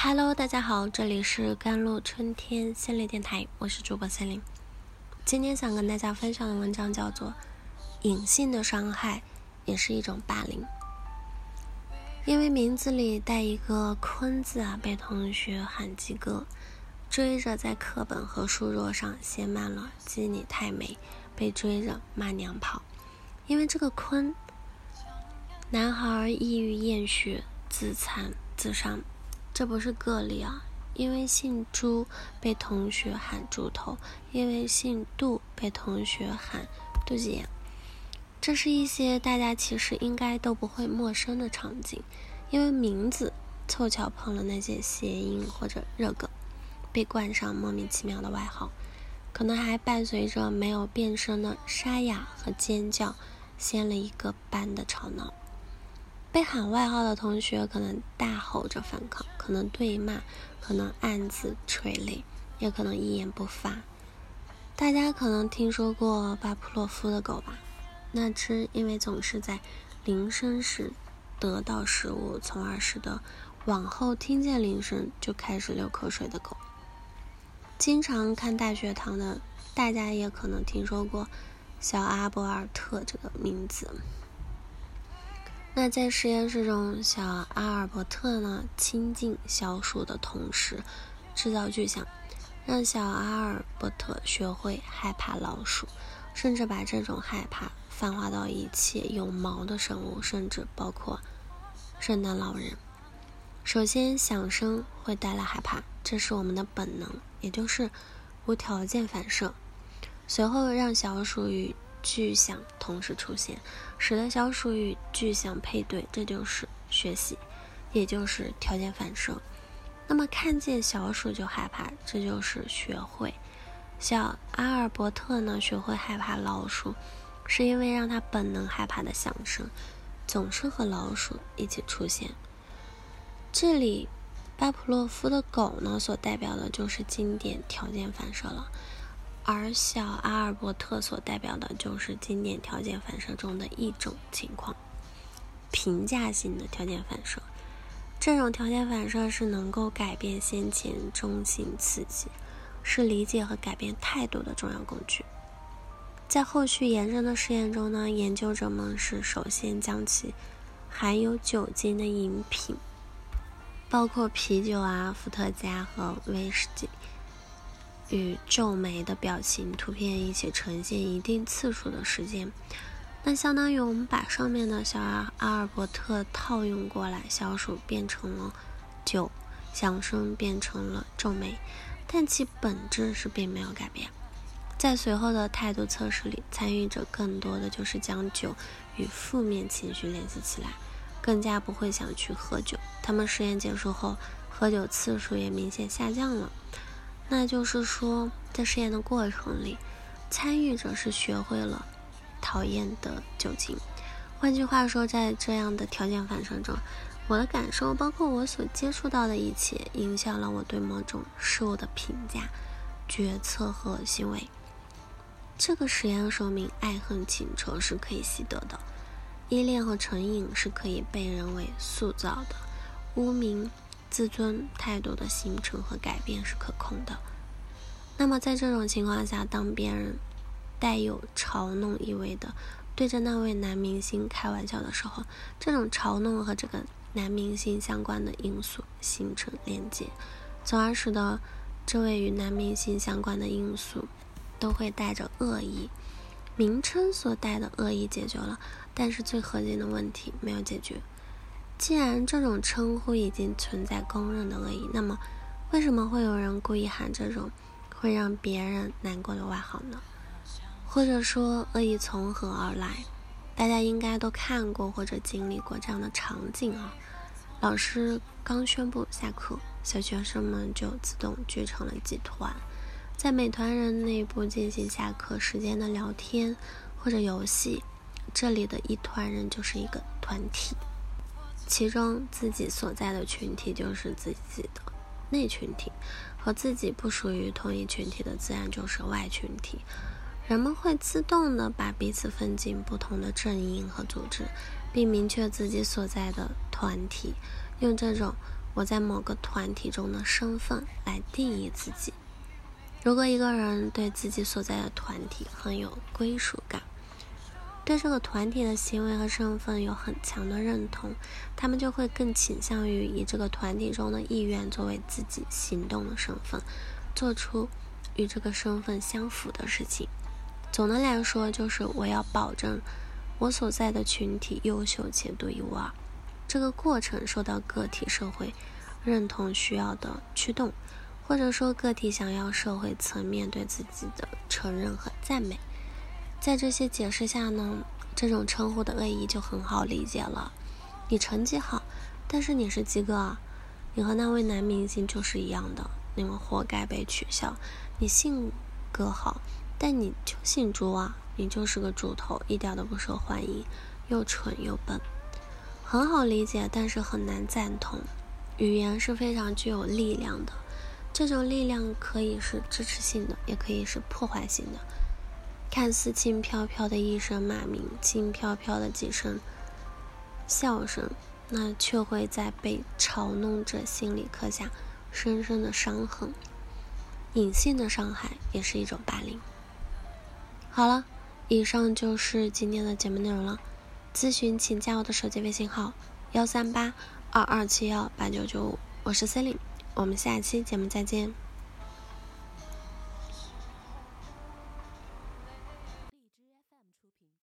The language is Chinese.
Hello，大家好，这里是甘露春天心理电台，我是主播森林。今天想跟大家分享的文章叫做《隐性的伤害也是一种霸凌》，因为名字里带一个“坤”字啊，被同学喊鸡哥，追着在课本和书桌上写满了“鸡你太美”，被追着骂娘炮。因为这个“坤”，男孩抑郁厌学，自残自伤。这不是个例啊，因为姓朱被同学喊猪头，因为姓杜被同学喊肚脐眼。这是一些大家其实应该都不会陌生的场景，因为名字凑巧碰了那些谐音或者热梗，被冠上莫名其妙的外号，可能还伴随着没有变声的沙哑和尖叫，掀了一个班的吵闹。被喊外号的同学可能大吼着反抗，可能对骂，可能暗自垂泪，也可能一言不发。大家可能听说过巴甫洛夫的狗吧？那只因为总是在铃声时得到食物，从而使得往后听见铃声就开始流口水的狗。经常看大学堂的大家也可能听说过小阿伯尔特这个名字。那在实验室中，小阿尔伯特呢亲近小鼠的同时，制造巨响，让小阿尔伯特学会害怕老鼠，甚至把这种害怕泛化到一切有毛的生物，甚至包括圣诞老人。首先，响声会带来害怕，这是我们的本能，也就是无条件反射。随后，让小鼠与巨响同时出现，使得小鼠与巨响配对，这就是学习，也就是条件反射。那么看见小鼠就害怕，这就是学会。小阿尔伯特呢，学会害怕老鼠，是因为让他本能害怕的响声总是和老鼠一起出现。这里巴甫洛夫的狗呢，所代表的就是经典条件反射了。而小阿尔伯特所代表的就是经典条件反射中的一种情况——评价性的条件反射。这种条件反射是能够改变先前中性刺激，是理解和改变态度的重要工具。在后续延伸的试验中呢，研究者们是首先将其含有酒精的饮品，包括啤酒啊、伏特加和威士忌。与皱眉的表情图片一起呈现一定次数的时间，那相当于我们把上面的小阿尔伯特套用过来，小鼠变成了酒，响声变成了皱眉，但其本质是并没有改变。在随后的态度测试里，参与者更多的就是将酒与负面情绪联系起来，更加不会想去喝酒。他们实验结束后，喝酒次数也明显下降了。那就是说，在实验的过程里，参与者是学会了讨厌的酒精。换句话说，在这样的条件反射中，我的感受，包括我所接触到的一切，影响了我对某种事物的评价、决策和行为。这个实验说明，爱恨情仇是可以习得的，依恋和成瘾是可以被人为塑造的，污名。自尊态度的形成和改变是可控的。那么，在这种情况下，当别人带有嘲弄意味的对着那位男明星开玩笑的时候，这种嘲弄和这个男明星相关的因素形成连接，从而使得这位与男明星相关的因素都会带着恶意。名称所带的恶意解决了，但是最核心的问题没有解决。既然这种称呼已经存在公认的恶意，那么为什么会有人故意喊这种会让别人难过的外号呢？或者说恶意从何而来？大家应该都看过或者经历过这样的场景啊：老师刚宣布下课，小学生们就自动聚成了几团，在美团人内部进行下课时间的聊天或者游戏。这里的一团人就是一个团体。其中自己所在的群体就是自己的内群体，和自己不属于同一群体的自然就是外群体。人们会自动的把彼此分进不同的阵营和组织，并明确自己所在的团体，用这种我在某个团体中的身份来定义自己。如果一个人对自己所在的团体很有归属感，对这个团体的行为和身份有很强的认同，他们就会更倾向于以这个团体中的意愿作为自己行动的身份，做出与这个身份相符的事情。总的来说，就是我要保证我所在的群体优秀且独一无二。这个过程受到个体社会认同需要的驱动，或者说个体想要社会层面对自己的承认和赞美。在这些解释下呢，这种称呼的恶意就很好理解了。你成绩好，但是你是鸡哥啊，你和那位男明星就是一样的，你们活该被取笑。你性格好，但你就姓朱啊，你就是个猪头，一点都不受欢迎，又蠢又笨。很好理解，但是很难赞同。语言是非常具有力量的，这种力量可以是支持性的，也可以是破坏性的。看似轻飘飘的一声骂名，轻飘飘的几声笑声，那却会在被嘲弄者心里刻下深深的伤痕。隐性的伤害也是一种霸凌。好了，以上就是今天的节目内容了。咨询请加我的手机微信号：幺三八二二七幺八九九五，我是 c e l i n e 我们下期节目再见。